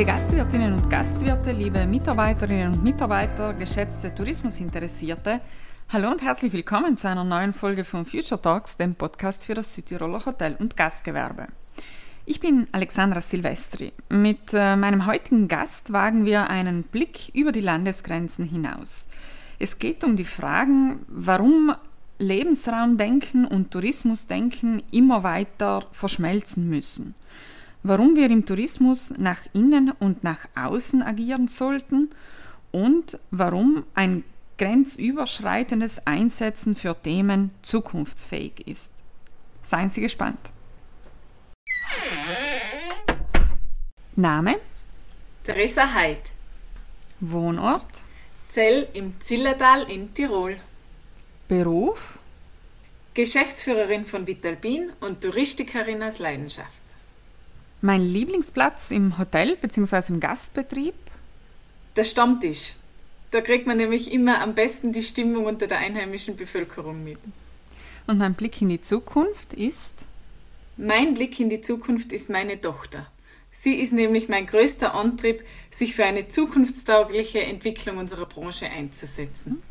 Liebe Gastwirtinnen und Gastwirte, liebe Mitarbeiterinnen und Mitarbeiter, geschätzte Tourismusinteressierte, hallo und herzlich willkommen zu einer neuen Folge von Future Talks, dem Podcast für das Südtiroler Hotel- und Gastgewerbe. Ich bin Alexandra Silvestri. Mit äh, meinem heutigen Gast wagen wir einen Blick über die Landesgrenzen hinaus. Es geht um die Fragen, warum Lebensraumdenken und Tourismusdenken immer weiter verschmelzen müssen warum wir im Tourismus nach innen und nach außen agieren sollten und warum ein grenzüberschreitendes Einsetzen für Themen zukunftsfähig ist. Seien Sie gespannt. Name? Theresa Heid. Wohnort? Zell im Zillertal in Tirol. Beruf? Geschäftsführerin von Vitalpin und Touristikerin aus Leidenschaft. Mein Lieblingsplatz im Hotel bzw. im Gastbetrieb? Der Stammtisch. Da kriegt man nämlich immer am besten die Stimmung unter der einheimischen Bevölkerung mit. Und mein Blick in die Zukunft ist? Mein Blick in die Zukunft ist meine Tochter. Sie ist nämlich mein größter Antrieb, sich für eine zukunftstaugliche Entwicklung unserer Branche einzusetzen.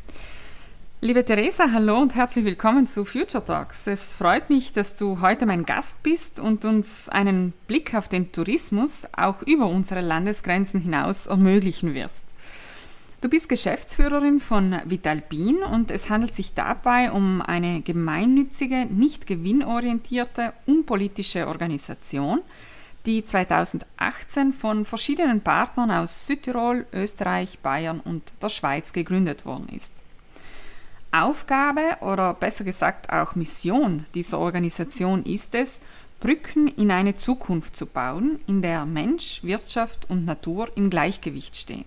Liebe Theresa, hallo und herzlich willkommen zu Future Talks. Es freut mich, dass du heute mein Gast bist und uns einen Blick auf den Tourismus auch über unsere Landesgrenzen hinaus ermöglichen wirst. Du bist Geschäftsführerin von Vitalpin und es handelt sich dabei um eine gemeinnützige, nicht gewinnorientierte, unpolitische Organisation, die 2018 von verschiedenen Partnern aus Südtirol, Österreich, Bayern und der Schweiz gegründet worden ist. Aufgabe oder besser gesagt auch Mission dieser Organisation ist es, Brücken in eine Zukunft zu bauen, in der Mensch, Wirtschaft und Natur im Gleichgewicht stehen.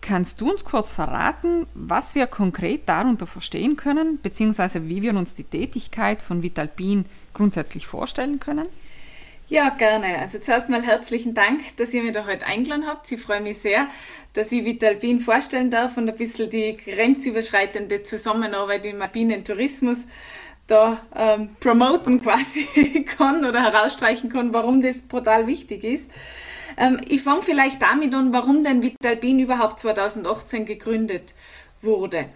Kannst du uns kurz verraten, was wir konkret darunter verstehen können, beziehungsweise wie wir uns die Tätigkeit von Vitalpin grundsätzlich vorstellen können? Ja, gerne. Also zuerst mal herzlichen Dank, dass ihr mich da heute eingeladen habt. Ich freue mich sehr, dass ich Vitalpin vorstellen darf und ein bisschen die grenzüberschreitende Zusammenarbeit im alpinen Tourismus da ähm, promoten quasi kann oder herausstreichen kann, warum das brutal wichtig ist. Ähm, ich fange vielleicht damit an, warum denn Vitalpin überhaupt 2018 gegründet wurde.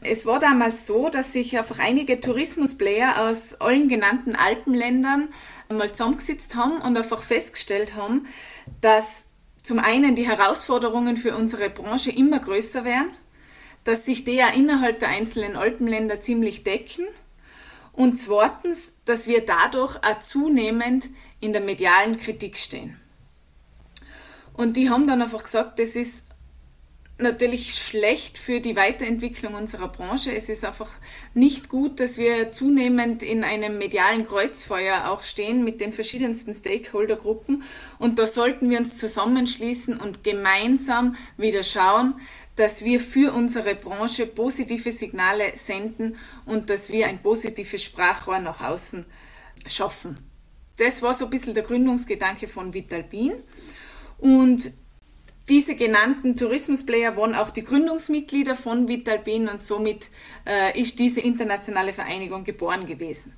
Es war damals so, dass sich einfach einige Tourismusplayer aus allen genannten Alpenländern mal zusammengesetzt haben und einfach festgestellt haben, dass zum einen die Herausforderungen für unsere Branche immer größer werden, dass sich die ja innerhalb der einzelnen Alpenländer ziemlich decken und zweitens, dass wir dadurch auch zunehmend in der medialen Kritik stehen. Und die haben dann einfach gesagt, das ist natürlich schlecht für die Weiterentwicklung unserer Branche. Es ist einfach nicht gut, dass wir zunehmend in einem medialen Kreuzfeuer auch stehen mit den verschiedensten Stakeholdergruppen. Und da sollten wir uns zusammenschließen und gemeinsam wieder schauen, dass wir für unsere Branche positive Signale senden und dass wir ein positives Sprachrohr nach außen schaffen. Das war so ein bisschen der Gründungsgedanke von Vitalpin. Und diese genannten Tourismusplayer waren auch die Gründungsmitglieder von Vitalpin und somit äh, ist diese internationale Vereinigung geboren gewesen.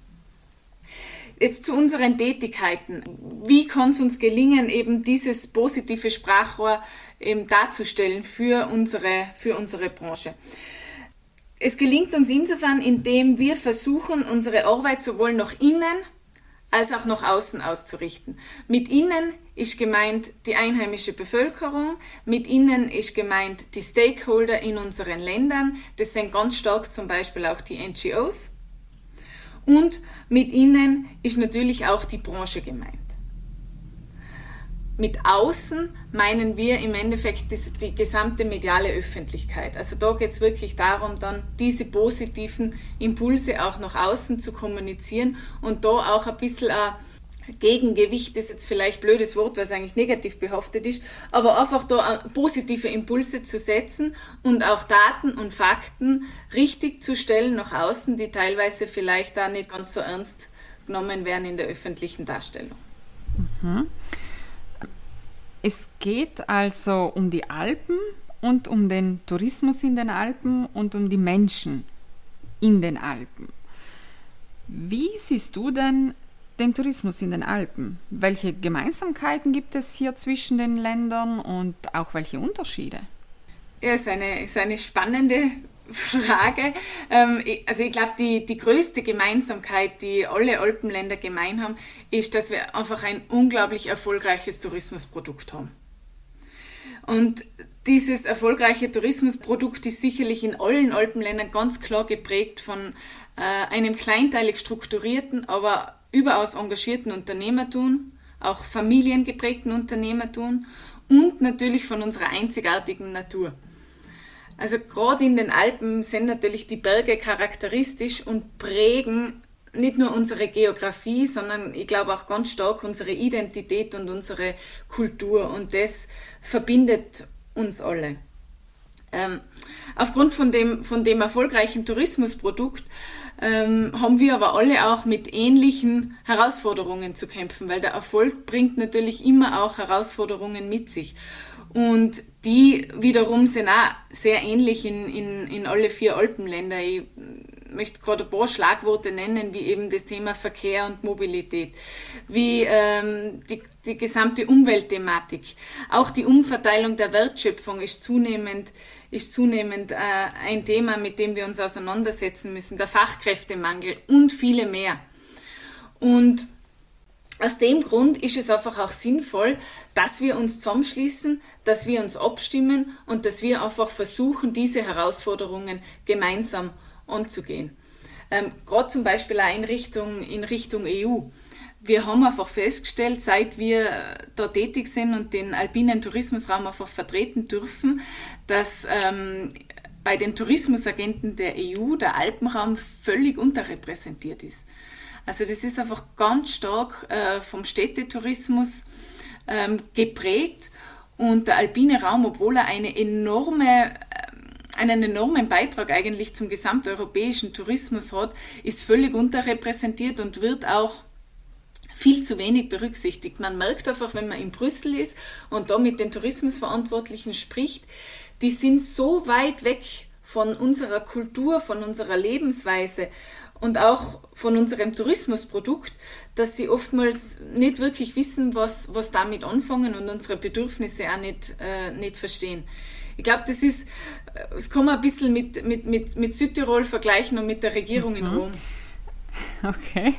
Jetzt zu unseren Tätigkeiten. Wie kann es uns gelingen, eben dieses positive Sprachrohr eben darzustellen für unsere, für unsere Branche? Es gelingt uns insofern, indem wir versuchen, unsere Arbeit sowohl nach innen als auch nach außen auszurichten. Mit innen ist gemeint die einheimische Bevölkerung, mit innen ist gemeint die Stakeholder in unseren Ländern, das sind ganz stark zum Beispiel auch die NGOs. Und mit innen ist natürlich auch die Branche gemeint. Mit außen meinen wir im Endeffekt die, die gesamte mediale Öffentlichkeit. Also da geht es wirklich darum, dann diese positiven Impulse auch nach außen zu kommunizieren und da auch ein bisschen ein Gegengewicht ist jetzt vielleicht ein blödes Wort, weil es eigentlich negativ behaftet ist, aber einfach da positive Impulse zu setzen und auch Daten und Fakten richtig zu stellen nach außen, die teilweise vielleicht da nicht ganz so ernst genommen werden in der öffentlichen Darstellung. Mhm. Es geht also um die Alpen und um den Tourismus in den Alpen und um die Menschen in den Alpen. Wie siehst du denn den Tourismus in den Alpen. Welche Gemeinsamkeiten gibt es hier zwischen den Ländern und auch welche Unterschiede? Ja, ist eine, ist eine spannende Frage. Ähm, also ich glaube, die, die größte Gemeinsamkeit, die alle Alpenländer gemein haben, ist, dass wir einfach ein unglaublich erfolgreiches Tourismusprodukt haben. Und dieses erfolgreiche Tourismusprodukt ist sicherlich in allen Alpenländern ganz klar geprägt von äh, einem kleinteilig strukturierten, aber überaus engagierten Unternehmertum, auch familiengeprägten Unternehmertum und natürlich von unserer einzigartigen Natur. Also gerade in den Alpen sind natürlich die Berge charakteristisch und prägen nicht nur unsere Geografie, sondern ich glaube auch ganz stark unsere Identität und unsere Kultur. Und das verbindet uns alle. Ähm, aufgrund von dem, von dem erfolgreichen Tourismusprodukt ähm, haben wir aber alle auch mit ähnlichen Herausforderungen zu kämpfen, weil der Erfolg bringt natürlich immer auch Herausforderungen mit sich. Und die wiederum sind auch sehr ähnlich in, in, in alle vier Alpenländer. Ich möchte gerade ein paar Schlagworte nennen, wie eben das Thema Verkehr und Mobilität, wie ähm, die, die gesamte Umweltthematik. Auch die Umverteilung der Wertschöpfung ist zunehmend, ist zunehmend äh, ein Thema, mit dem wir uns auseinandersetzen müssen. Der Fachkräftemangel und viele mehr. Und aus dem Grund ist es einfach auch sinnvoll, dass wir uns zusammenschließen, dass wir uns abstimmen und dass wir einfach versuchen, diese Herausforderungen gemeinsam anzugehen. Ähm, Gerade zum Beispiel auch in Richtung, in Richtung EU. Wir haben einfach festgestellt, seit wir da tätig sind und den alpinen Tourismusraum einfach vertreten dürfen, dass ähm, bei den Tourismusagenten der EU der Alpenraum völlig unterrepräsentiert ist. Also das ist einfach ganz stark äh, vom Städtetourismus ähm, geprägt und der alpine Raum, obwohl er eine enorme äh, einen enormen Beitrag eigentlich zum gesamteuropäischen Tourismus hat, ist völlig unterrepräsentiert und wird auch viel zu wenig berücksichtigt. Man merkt einfach, wenn man in Brüssel ist und da mit den Tourismusverantwortlichen spricht, die sind so weit weg von unserer Kultur, von unserer Lebensweise und auch von unserem Tourismusprodukt, dass sie oftmals nicht wirklich wissen, was, was damit anfangen und unsere Bedürfnisse auch nicht, äh, nicht verstehen. Ich glaube, das ist, äh, das kann man ein bisschen mit, mit, mit, mit Südtirol vergleichen und mit der Regierung mhm. in Rom. Okay.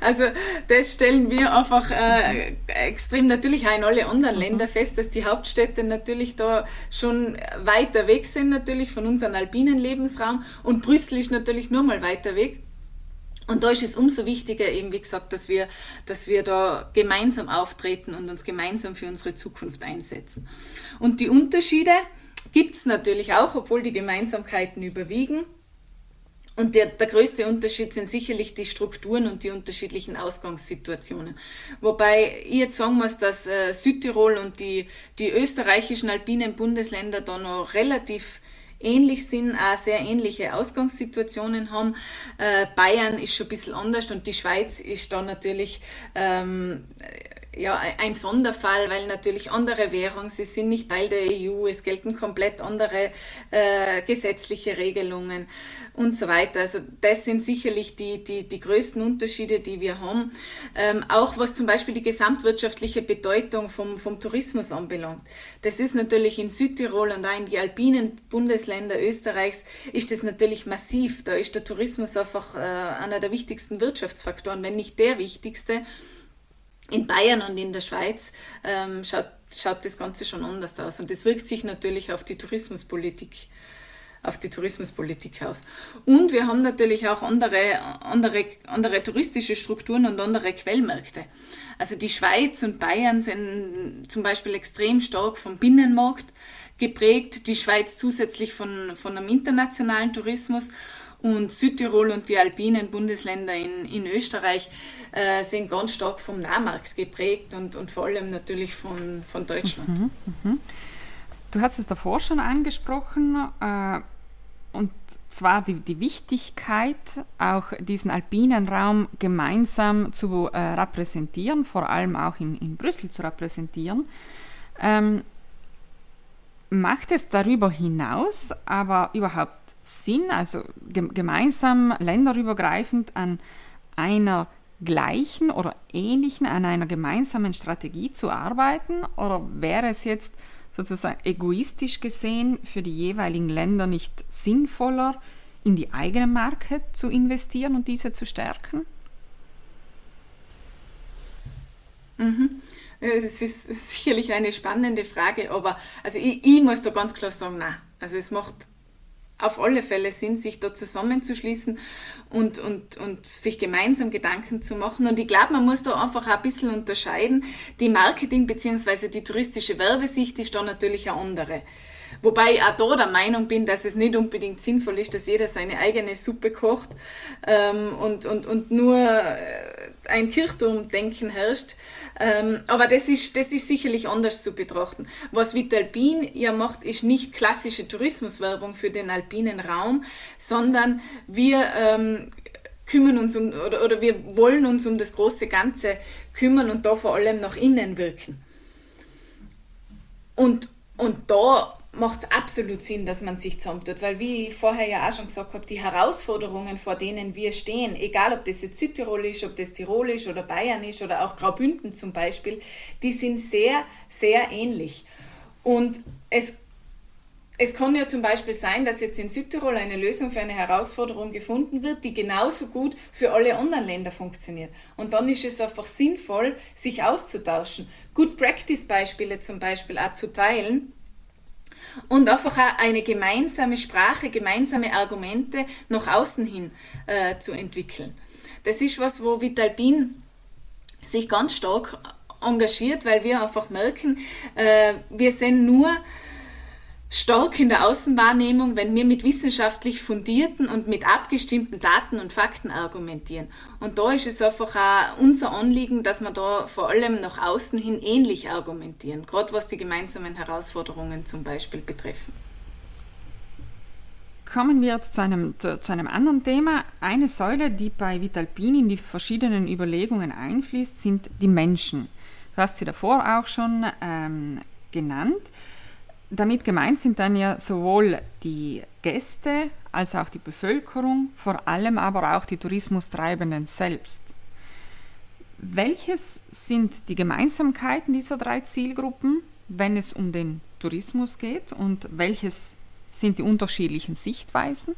Also das stellen wir einfach äh, extrem natürlich auch in alle anderen mhm. Länder fest, dass die Hauptstädte natürlich da schon weiter weg sind natürlich von unserem alpinen Lebensraum und Brüssel ist natürlich nur mal weiter weg. Und da ist es umso wichtiger, eben wie gesagt, dass wir, dass wir da gemeinsam auftreten und uns gemeinsam für unsere Zukunft einsetzen. Und die Unterschiede gibt es natürlich auch, obwohl die Gemeinsamkeiten überwiegen. Und der, der größte Unterschied sind sicherlich die Strukturen und die unterschiedlichen Ausgangssituationen. Wobei ich jetzt sagen muss, dass äh, Südtirol und die, die österreichischen alpinen Bundesländer da noch relativ ähnlich sind, auch sehr ähnliche Ausgangssituationen haben. Äh, Bayern ist schon ein bisschen anders und die Schweiz ist da natürlich ähm, ja, ein Sonderfall, weil natürlich andere Währungen, sie sind nicht Teil der EU, es gelten komplett andere äh, gesetzliche Regelungen und so weiter. Also das sind sicherlich die, die, die größten Unterschiede, die wir haben. Ähm, auch was zum Beispiel die gesamtwirtschaftliche Bedeutung vom, vom Tourismus anbelangt. Das ist natürlich in Südtirol und auch in die alpinen Bundesländer Österreichs ist das natürlich massiv. Da ist der Tourismus einfach äh, einer der wichtigsten Wirtschaftsfaktoren, wenn nicht der wichtigste in Bayern und in der Schweiz ähm, schaut, schaut das Ganze schon anders aus. Und das wirkt sich natürlich auf die Tourismuspolitik auf die Tourismuspolitik aus. Und wir haben natürlich auch andere, andere, andere touristische Strukturen und andere Quellmärkte. Also die Schweiz und Bayern sind zum Beispiel extrem stark vom Binnenmarkt geprägt, die Schweiz zusätzlich von, von einem internationalen Tourismus und Südtirol und die alpinen Bundesländer in, in Österreich äh, sind ganz stark vom Nahmarkt geprägt und, und vor allem natürlich von, von Deutschland. Mhm, mh. Du hast es davor schon angesprochen, äh, und zwar die, die Wichtigkeit, auch diesen alpinen Raum gemeinsam zu äh, repräsentieren, vor allem auch in, in Brüssel zu repräsentieren. Ähm, macht es darüber hinaus aber überhaupt Sinn, also gemeinsam länderübergreifend an einer gleichen oder ähnlichen, an einer gemeinsamen Strategie zu arbeiten? Oder wäre es jetzt sozusagen egoistisch gesehen für die jeweiligen Länder nicht sinnvoller, in die eigene Marke zu investieren und diese zu stärken? Mhm. Es ist sicherlich eine spannende Frage, aber also ich, ich muss da ganz klar sagen, nein. Also es macht auf alle Fälle Sinn, sich da zusammenzuschließen und, und, und sich gemeinsam Gedanken zu machen. Und ich glaube, man muss da einfach ein bisschen unterscheiden. Die Marketing- bzw. die touristische Werbesicht ist da natürlich eine andere. Wobei ich auch da der Meinung bin, dass es nicht unbedingt sinnvoll ist, dass jeder seine eigene Suppe kocht ähm, und, und, und nur äh, ein Kirchturmdenken herrscht. Ähm, aber das ist, das ist sicherlich anders zu betrachten. Was Vitalpin ja macht, ist nicht klassische Tourismuswerbung für den alpinen Raum, sondern wir ähm, kümmern uns um, oder, oder wir wollen uns um das große Ganze kümmern und da vor allem nach innen wirken. Und, und da macht es absolut Sinn, dass man sich zusammentut, weil wie ich vorher ja auch schon gesagt habe, die Herausforderungen, vor denen wir stehen, egal ob das jetzt Südtirol ist, ob das Tirol ist oder Bayern ist oder auch Graubünden zum Beispiel, die sind sehr, sehr ähnlich. Und es, es kann ja zum Beispiel sein, dass jetzt in Südtirol eine Lösung für eine Herausforderung gefunden wird, die genauso gut für alle anderen Länder funktioniert. Und dann ist es einfach sinnvoll, sich auszutauschen, Good Practice Beispiele zum Beispiel auch zu teilen und einfach eine gemeinsame Sprache, gemeinsame Argumente nach außen hin äh, zu entwickeln. Das ist was, wo Vitalpin sich ganz stark engagiert, weil wir einfach merken, äh, wir sind nur stark in der Außenwahrnehmung, wenn wir mit wissenschaftlich fundierten und mit abgestimmten Daten und Fakten argumentieren. Und da ist es einfach auch unser Anliegen, dass wir da vor allem nach außen hin ähnlich argumentieren, gerade was die gemeinsamen Herausforderungen zum Beispiel betreffen. Kommen wir jetzt zu einem, zu, zu einem anderen Thema. Eine Säule, die bei Vitalpin in die verschiedenen Überlegungen einfließt, sind die Menschen. Du hast sie davor auch schon ähm, genannt. Damit gemeint sind dann ja sowohl die Gäste als auch die Bevölkerung, vor allem aber auch die Tourismustreibenden selbst. Welches sind die Gemeinsamkeiten dieser drei Zielgruppen, wenn es um den Tourismus geht und welches sind die unterschiedlichen Sichtweisen?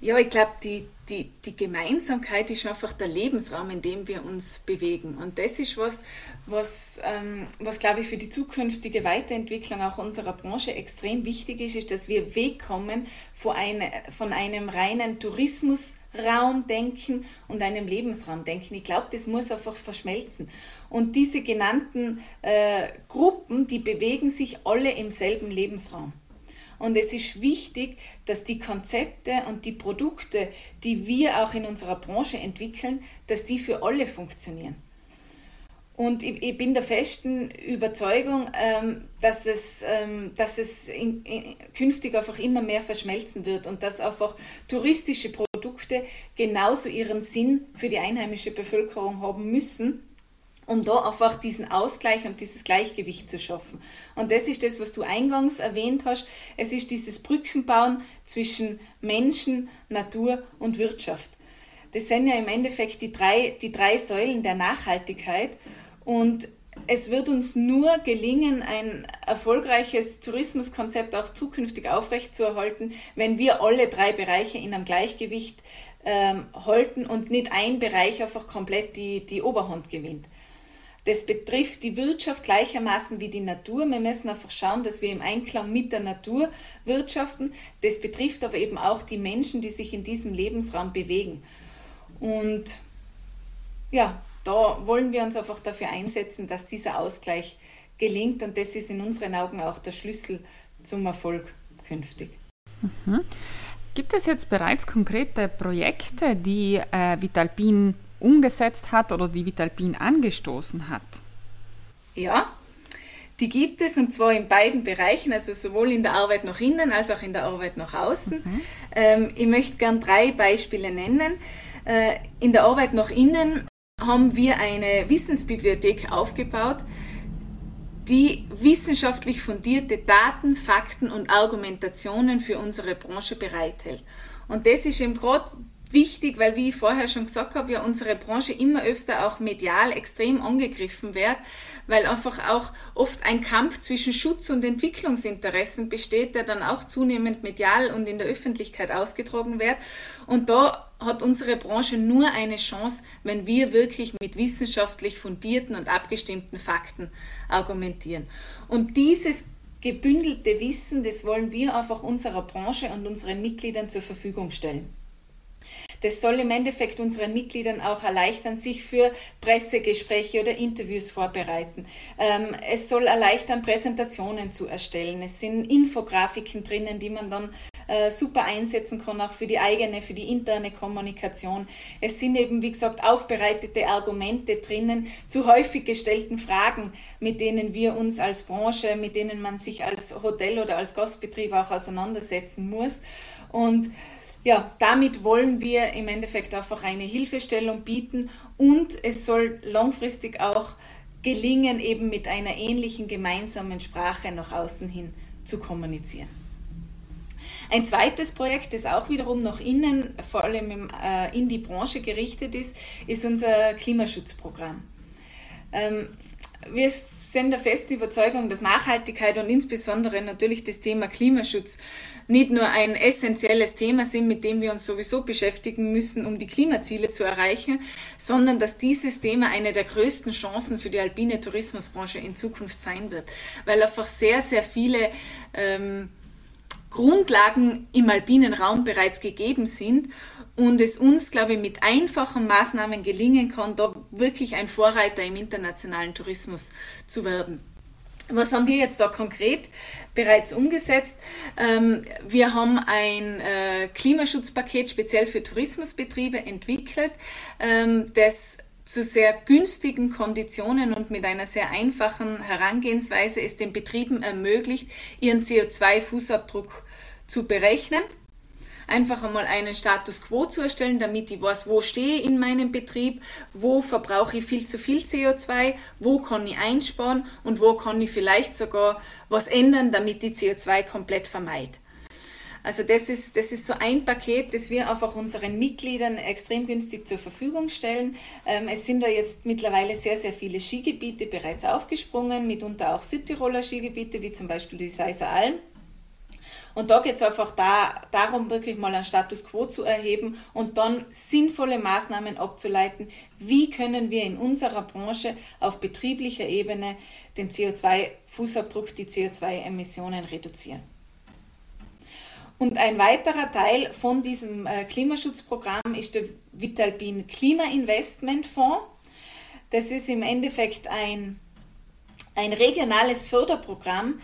Ja, ich glaube, die, die, die Gemeinsamkeit ist einfach der Lebensraum, in dem wir uns bewegen. Und das ist was, was, ähm, was glaube ich, für die zukünftige Weiterentwicklung auch unserer Branche extrem wichtig ist, ist, dass wir wegkommen von, eine, von einem reinen Tourismusraum denken und einem Lebensraum denken. Ich glaube, das muss einfach verschmelzen. Und diese genannten äh, Gruppen, die bewegen sich alle im selben Lebensraum. Und es ist wichtig, dass die Konzepte und die Produkte, die wir auch in unserer Branche entwickeln, dass die für alle funktionieren. Und ich, ich bin der festen Überzeugung, ähm, dass es, ähm, dass es in, in, künftig einfach immer mehr verschmelzen wird und dass einfach touristische Produkte genauso ihren Sinn für die einheimische Bevölkerung haben müssen um da einfach diesen Ausgleich und dieses Gleichgewicht zu schaffen. Und das ist das, was du eingangs erwähnt hast. Es ist dieses Brückenbauen zwischen Menschen, Natur und Wirtschaft. Das sind ja im Endeffekt die drei, die drei Säulen der Nachhaltigkeit. Und es wird uns nur gelingen, ein erfolgreiches Tourismuskonzept auch zukünftig aufrechtzuerhalten, wenn wir alle drei Bereiche in einem Gleichgewicht ähm, halten und nicht ein Bereich einfach komplett die, die Oberhand gewinnt. Das betrifft die Wirtschaft gleichermaßen wie die Natur. Wir müssen einfach schauen, dass wir im Einklang mit der Natur wirtschaften. Das betrifft aber eben auch die Menschen, die sich in diesem Lebensraum bewegen. Und ja, da wollen wir uns einfach dafür einsetzen, dass dieser Ausgleich gelingt. Und das ist in unseren Augen auch der Schlüssel zum Erfolg künftig. Mhm. Gibt es jetzt bereits konkrete Projekte, die äh, Vitalpin umgesetzt hat oder die Vitalpin angestoßen hat? Ja, die gibt es und zwar in beiden Bereichen, also sowohl in der Arbeit nach innen als auch in der Arbeit nach außen. Mhm. Ähm, ich möchte gern drei Beispiele nennen. Äh, in der Arbeit nach innen haben wir eine Wissensbibliothek aufgebaut, die wissenschaftlich fundierte Daten, Fakten und Argumentationen für unsere Branche bereithält. Und das ist eben gerade wichtig, weil wie ich vorher schon gesagt habe, ja unsere Branche immer öfter auch medial extrem angegriffen wird, weil einfach auch oft ein Kampf zwischen Schutz und Entwicklungsinteressen besteht, der dann auch zunehmend medial und in der Öffentlichkeit ausgetragen wird. Und da hat unsere Branche nur eine Chance, wenn wir wirklich mit wissenschaftlich fundierten und abgestimmten Fakten argumentieren. Und dieses gebündelte Wissen, das wollen wir einfach unserer Branche und unseren Mitgliedern zur Verfügung stellen. Das soll im Endeffekt unseren Mitgliedern auch erleichtern, sich für Pressegespräche oder Interviews vorbereiten. Ähm, es soll erleichtern, Präsentationen zu erstellen. Es sind Infografiken drinnen, die man dann äh, super einsetzen kann, auch für die eigene, für die interne Kommunikation. Es sind eben, wie gesagt, aufbereitete Argumente drinnen zu häufig gestellten Fragen, mit denen wir uns als Branche, mit denen man sich als Hotel oder als Gastbetrieb auch auseinandersetzen muss. Und ja, damit wollen wir im Endeffekt einfach eine Hilfestellung bieten und es soll langfristig auch gelingen, eben mit einer ähnlichen gemeinsamen Sprache nach außen hin zu kommunizieren. Ein zweites Projekt, das auch wiederum nach innen, vor allem äh, in die Branche gerichtet ist, ist unser Klimaschutzprogramm. Wir sind der festen Überzeugung, dass Nachhaltigkeit und insbesondere natürlich das Thema Klimaschutz nicht nur ein essentielles Thema sind, mit dem wir uns sowieso beschäftigen müssen, um die Klimaziele zu erreichen, sondern dass dieses Thema eine der größten Chancen für die alpine Tourismusbranche in Zukunft sein wird, weil einfach sehr, sehr viele ähm, Grundlagen im alpinen Raum bereits gegeben sind und es uns, glaube ich, mit einfachen Maßnahmen gelingen kann, da wirklich ein Vorreiter im internationalen Tourismus zu werden. Was haben wir jetzt da konkret bereits umgesetzt? Ähm, wir haben ein äh, Klimaschutzpaket speziell für Tourismusbetriebe entwickelt, ähm, das zu sehr günstigen Konditionen und mit einer sehr einfachen Herangehensweise es den Betrieben ermöglicht, ihren CO2-Fußabdruck zu berechnen einfach einmal einen Status quo zu erstellen, damit ich weiß, wo stehe ich in meinem Betrieb, wo verbrauche ich viel zu viel CO2, wo kann ich einsparen und wo kann ich vielleicht sogar was ändern, damit ich CO2 komplett vermeide. Also das ist, das ist so ein Paket, das wir einfach unseren Mitgliedern extrem günstig zur Verfügung stellen. Ähm, es sind da jetzt mittlerweile sehr, sehr viele Skigebiete bereits aufgesprungen, mitunter auch Südtiroler Skigebiete, wie zum Beispiel die Seiser Alm. Und da geht es einfach da, darum, wirklich mal einen Status quo zu erheben und dann sinnvolle Maßnahmen abzuleiten. Wie können wir in unserer Branche auf betrieblicher Ebene den CO2-Fußabdruck, die CO2-Emissionen reduzieren? Und ein weiterer Teil von diesem äh, Klimaschutzprogramm ist der Vitalpin Klimainvestmentfonds. Das ist im Endeffekt ein, ein regionales Förderprogramm,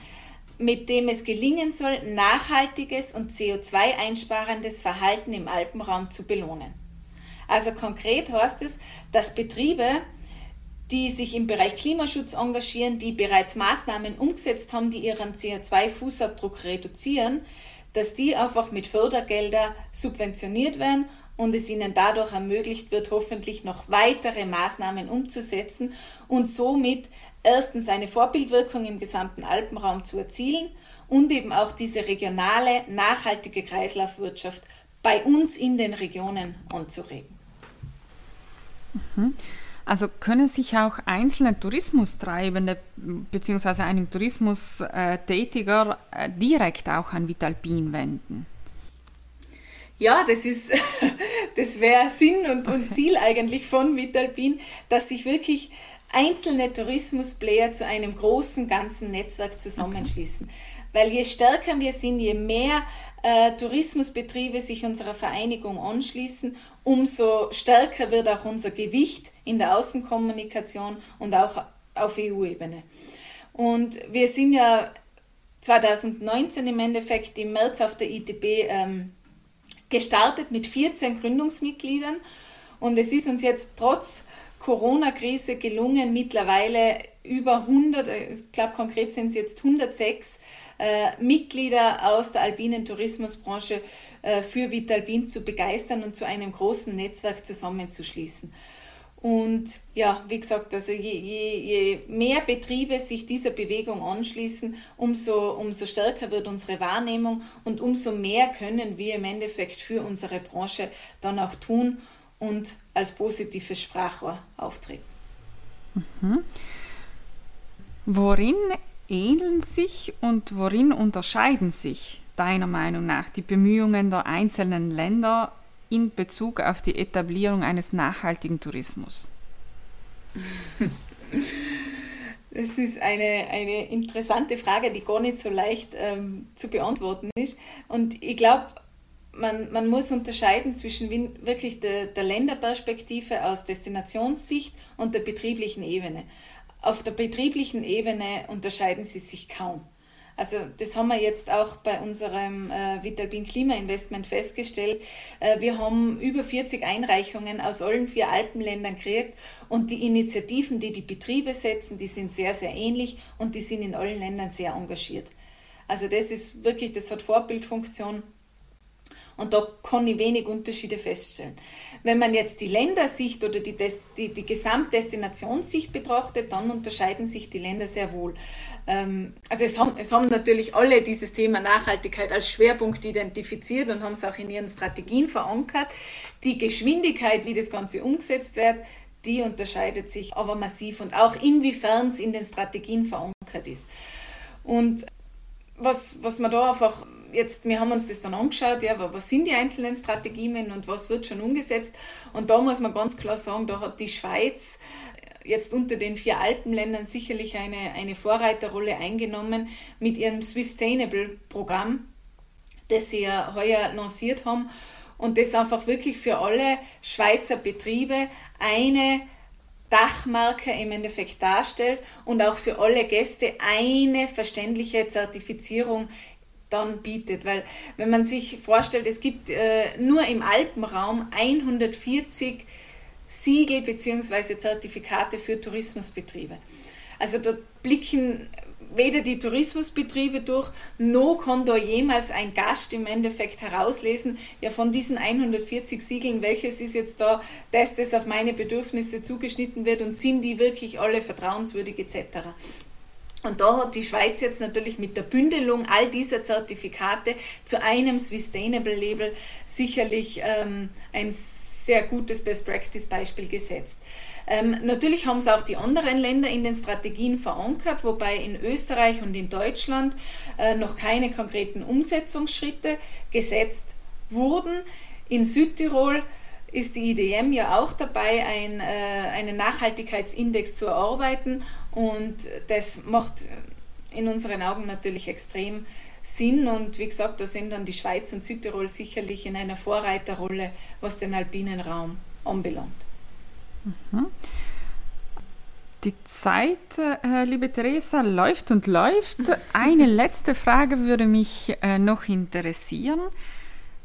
mit dem es gelingen soll, nachhaltiges und CO2-einsparendes Verhalten im Alpenraum zu belohnen. Also konkret heißt es, dass Betriebe, die sich im Bereich Klimaschutz engagieren, die bereits Maßnahmen umgesetzt haben, die ihren CO2-Fußabdruck reduzieren, dass die einfach mit Fördergelder subventioniert werden und es ihnen dadurch ermöglicht wird, hoffentlich noch weitere Maßnahmen umzusetzen und somit erstens eine Vorbildwirkung im gesamten Alpenraum zu erzielen und eben auch diese regionale, nachhaltige Kreislaufwirtschaft bei uns in den Regionen anzuregen. Mhm. Also können sich auch einzelne Tourismustreibende bzw. einem Tourismustätiger äh, direkt auch an Vitalpin wenden? Ja, das ist, das wäre Sinn und, und Ziel eigentlich von Vitalpin, dass sich wirklich einzelne Tourismusplayer zu einem großen ganzen Netzwerk zusammenschließen. Okay. Weil je stärker wir sind, je mehr äh, Tourismusbetriebe sich unserer Vereinigung anschließen, umso stärker wird auch unser Gewicht in der Außenkommunikation und auch auf EU-Ebene. Und wir sind ja 2019 im Endeffekt im März auf der ITB ähm, gestartet mit 14 Gründungsmitgliedern und es ist uns jetzt trotz Corona-Krise gelungen, mittlerweile über 100, äh, ich glaube konkret sind es jetzt 106 äh, Mitglieder aus der alpinen Tourismusbranche äh, für Vitalbin zu begeistern und zu einem großen Netzwerk zusammenzuschließen. Und ja, wie gesagt, also je, je, je mehr Betriebe sich dieser Bewegung anschließen, umso, umso stärker wird unsere Wahrnehmung und umso mehr können wir im Endeffekt für unsere Branche dann auch tun und als positives Sprachrohr auftreten. Mhm. Worin ähneln sich und worin unterscheiden sich deiner Meinung nach die Bemühungen der einzelnen Länder in Bezug auf die Etablierung eines nachhaltigen Tourismus? Das ist eine, eine interessante Frage, die gar nicht so leicht ähm, zu beantworten ist. Und ich glaube, man, man muss unterscheiden zwischen wirklich der, der Länderperspektive aus Destinationssicht und der betrieblichen Ebene. Auf der betrieblichen Ebene unterscheiden sie sich kaum. Also das haben wir jetzt auch bei unserem äh, Vitalbin Klimainvestment festgestellt. Äh, wir haben über 40 Einreichungen aus allen vier Alpenländern gekriegt und die Initiativen, die die Betriebe setzen, die sind sehr, sehr ähnlich und die sind in allen Ländern sehr engagiert. Also das ist wirklich, das hat Vorbildfunktion und da kann ich wenig Unterschiede feststellen. Wenn man jetzt die Ländersicht oder die, die, die Gesamtdestinationssicht betrachtet, dann unterscheiden sich die Länder sehr wohl. Ähm, also es haben, es haben natürlich alle dieses Thema Nachhaltigkeit als Schwerpunkt identifiziert und haben es auch in ihren Strategien verankert. Die Geschwindigkeit, wie das Ganze umgesetzt wird, die unterscheidet sich aber massiv und auch inwiefern es in den Strategien verankert ist. Und was, was man da einfach jetzt, wir haben uns das dann angeschaut, ja, was sind die einzelnen Strategien und was wird schon umgesetzt. Und da muss man ganz klar sagen, da hat die Schweiz jetzt unter den vier Alpenländern sicherlich eine, eine Vorreiterrolle eingenommen mit ihrem Sustainable-Programm, das sie ja heuer lanciert haben und das einfach wirklich für alle Schweizer Betriebe eine Dachmarke im Endeffekt darstellt und auch für alle Gäste eine verständliche Zertifizierung dann bietet. Weil wenn man sich vorstellt, es gibt äh, nur im Alpenraum 140 Siegel bzw. Zertifikate für Tourismusbetriebe. Also da blicken weder die Tourismusbetriebe durch, noch kann da jemals ein Gast im Endeffekt herauslesen, ja von diesen 140 Siegeln, welches ist jetzt da, dass das auf meine Bedürfnisse zugeschnitten wird und sind die wirklich alle vertrauenswürdig etc. Und da hat die Schweiz jetzt natürlich mit der Bündelung all dieser Zertifikate zu einem Sustainable Label sicherlich ähm, ein sehr gutes Best-Practice-Beispiel gesetzt. Ähm, natürlich haben es auch die anderen Länder in den Strategien verankert, wobei in Österreich und in Deutschland äh, noch keine konkreten Umsetzungsschritte gesetzt wurden. In Südtirol ist die IDM ja auch dabei, ein, äh, einen Nachhaltigkeitsindex zu erarbeiten und das macht in unseren Augen natürlich extrem Sinn und wie gesagt, da sind dann die Schweiz und Südtirol sicherlich in einer Vorreiterrolle, was den alpinen Raum anbelangt. Mhm. Die Zeit, äh, liebe Theresa, läuft und läuft. Eine letzte Frage würde mich äh, noch interessieren.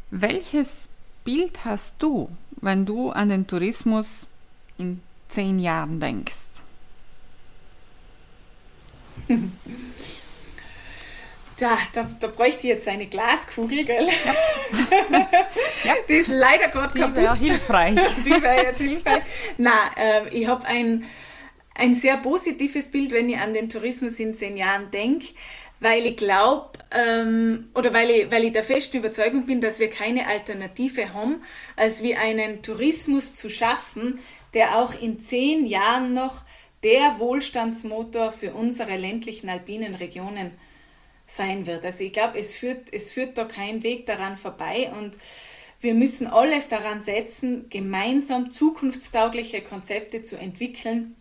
Welches Bild hast du, wenn du an den Tourismus in zehn Jahren denkst? Da, da, da bräuchte ich jetzt eine Glaskugel, gell? Ja. ja. Die ist leider gerade kaputt. Die wäre hilfreich. Die wäre jetzt hilfreich. Nein, äh, ich habe ein, ein sehr positives Bild, wenn ich an den Tourismus in zehn Jahren denke, weil ich glaube, ähm, oder weil ich, weil ich der festen Überzeugung bin, dass wir keine Alternative haben, als wie einen Tourismus zu schaffen, der auch in zehn Jahren noch der Wohlstandsmotor für unsere ländlichen alpinen Regionen sein wird. Also ich glaube, es führt, es führt da kein Weg daran vorbei und wir müssen alles daran setzen, gemeinsam zukunftstaugliche Konzepte zu entwickeln,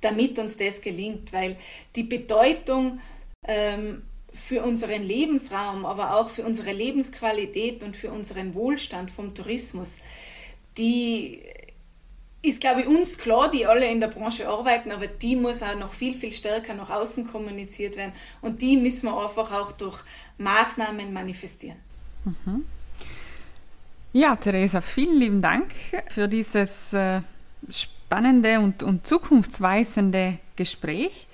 damit uns das gelingt, weil die Bedeutung ähm, für unseren Lebensraum, aber auch für unsere Lebensqualität und für unseren Wohlstand vom Tourismus, die ist, glaube ich, uns klar, die alle in der Branche arbeiten, aber die muss auch noch viel, viel stärker nach außen kommuniziert werden. Und die müssen wir einfach auch durch Maßnahmen manifestieren. Mhm. Ja, Theresa, vielen lieben Dank für dieses äh, spannende und, und zukunftsweisende Gespräch.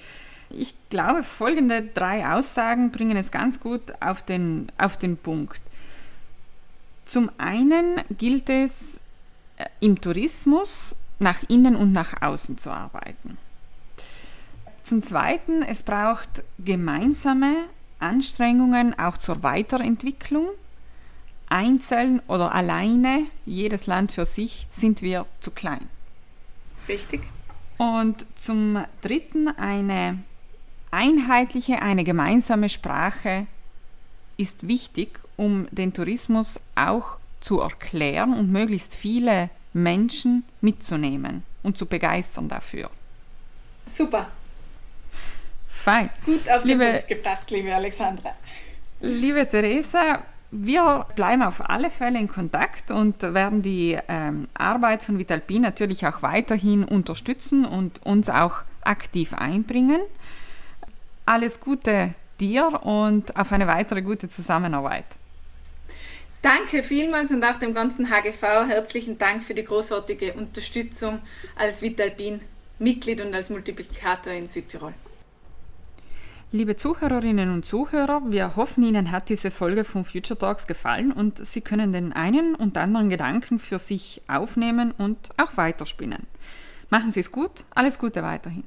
Ich glaube, folgende drei Aussagen bringen es ganz gut auf den, auf den Punkt. Zum einen gilt es, äh, im Tourismus nach innen und nach außen zu arbeiten. Zum Zweiten, es braucht gemeinsame Anstrengungen auch zur Weiterentwicklung. Einzeln oder alleine, jedes Land für sich, sind wir zu klein. Richtig. Und zum Dritten, eine einheitliche, eine gemeinsame Sprache ist wichtig, um den Tourismus auch zu erklären und möglichst viele Menschen mitzunehmen und zu begeistern dafür. Super. Fein. Gut auf den liebe, Punkt gebracht, liebe Alexandra. Liebe Theresa, wir bleiben auf alle Fälle in Kontakt und werden die ähm, Arbeit von Vitalpi natürlich auch weiterhin unterstützen und uns auch aktiv einbringen. Alles Gute dir und auf eine weitere gute Zusammenarbeit. Danke vielmals und auch dem ganzen HGV herzlichen Dank für die großartige Unterstützung als Vitalpin Mitglied und als Multiplikator in Südtirol. Liebe Zuhörerinnen und Zuhörer, wir hoffen, Ihnen hat diese Folge von Future Talks gefallen und Sie können den einen und anderen Gedanken für sich aufnehmen und auch weiterspinnen. Machen Sie es gut, alles Gute weiterhin.